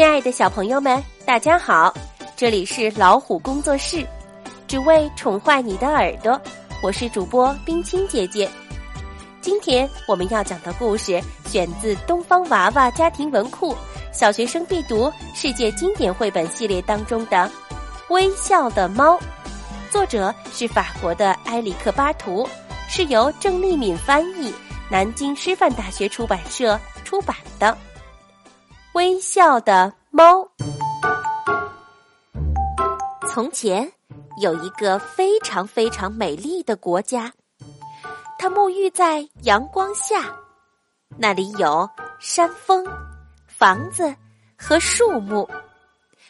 亲爱的小朋友们，大家好！这里是老虎工作室，只为宠坏你的耳朵。我是主播冰清姐姐。今天我们要讲的故事选自《东方娃娃家庭文库》小学生必读世界经典绘本系列当中的《微笑的猫》，作者是法国的埃里克巴图，是由郑丽敏翻译，南京师范大学出版社出版的。微笑的猫。从前有一个非常非常美丽的国家，它沐浴在阳光下，那里有山峰、房子和树木，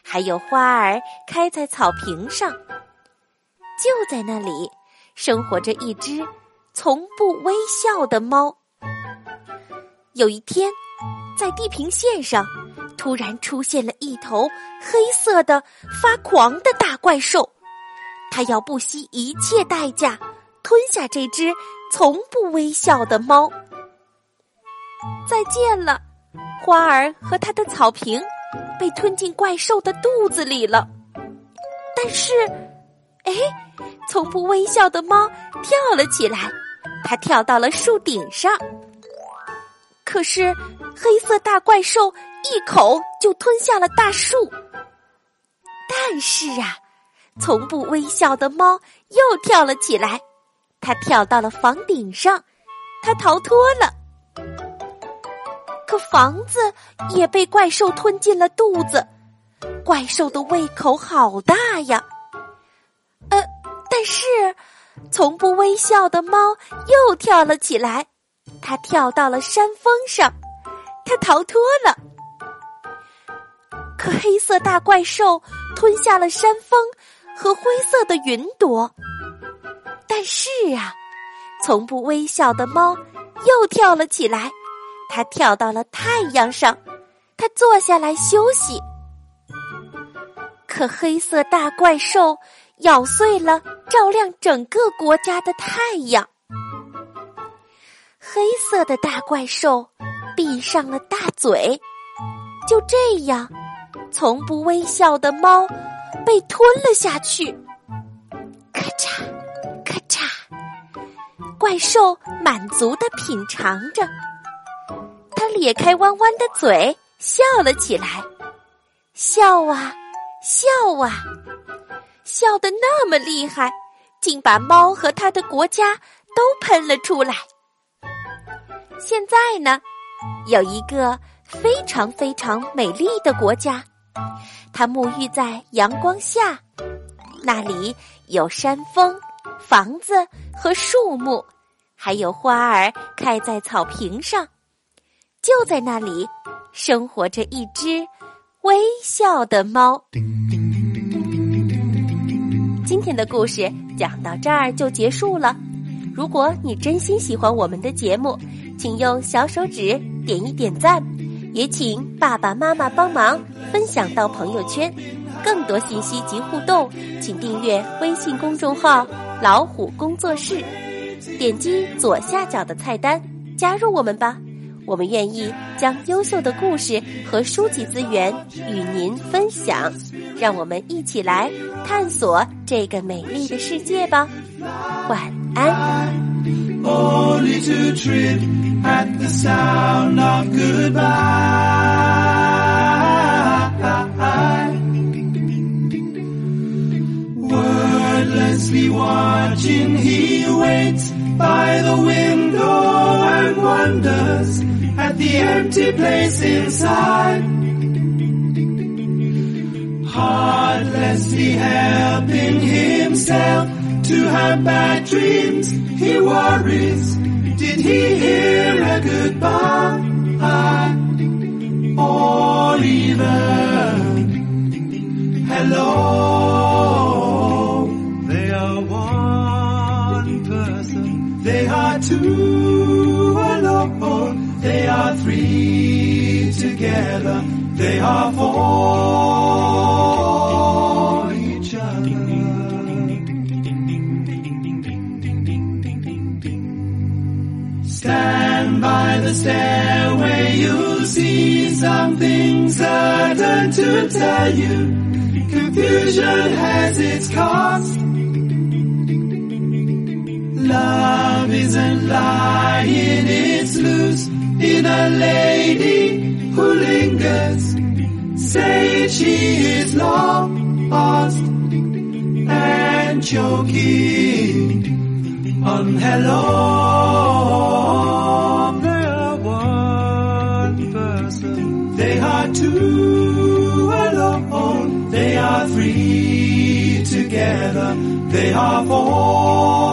还有花儿开在草坪上。就在那里，生活着一只从不微笑的猫。有一天。在地平线上，突然出现了一头黑色的发狂的大怪兽，它要不惜一切代价吞下这只从不微笑的猫。再见了，花儿和它的草坪被吞进怪兽的肚子里了。但是，哎，从不微笑的猫跳了起来，它跳到了树顶上。可是。黑色大怪兽一口就吞下了大树，但是啊，从不微笑的猫又跳了起来，它跳到了房顶上，它逃脱了。可房子也被怪兽吞进了肚子，怪兽的胃口好大呀。呃，但是从不微笑的猫又跳了起来，它跳到了山峰上。他逃脱了，可黑色大怪兽吞下了山峰和灰色的云朵。但是啊，从不微笑的猫又跳了起来，它跳到了太阳上，它坐下来休息。可黑色大怪兽咬碎了照亮整个国家的太阳，黑色的大怪兽。闭上了大嘴，就这样，从不微笑的猫被吞了下去。咔嚓，咔嚓，怪兽满足的品尝着，它咧开弯弯的嘴，笑了起来，笑啊，笑啊，笑得那么厉害，竟把猫和它的国家都喷了出来。现在呢？有一个非常非常美丽的国家，它沐浴在阳光下，那里有山峰、房子和树木，还有花儿开在草坪上。就在那里，生活着一只微笑的猫。今天的故事讲到这儿就结束了。如果你真心喜欢我们的节目，请用小手指点一点赞，也请爸爸妈妈帮忙分享到朋友圈。更多信息及互动，请订阅微信公众号“老虎工作室”，点击左下角的菜单加入我们吧。我们愿意将优秀的故事和书籍资源与您分享，让我们一起来探索这个美丽的世界吧。晚安。Only to trip at the sound of goodbye. Wordlessly watching, he waits by the window and wonders at the empty place inside. Heartlessly helping himself to have bad dreams. He worries. Did he hear a goodbye? Or even hello? They are one person. They are two alone. They are three together. They are for Stand by the stairway you'll see something certain to tell you. Confusion has its cost. Love isn't lying, it's loose in a lady who lingers. Say she is lost and choking on hello. Two alone. They are three together. They are four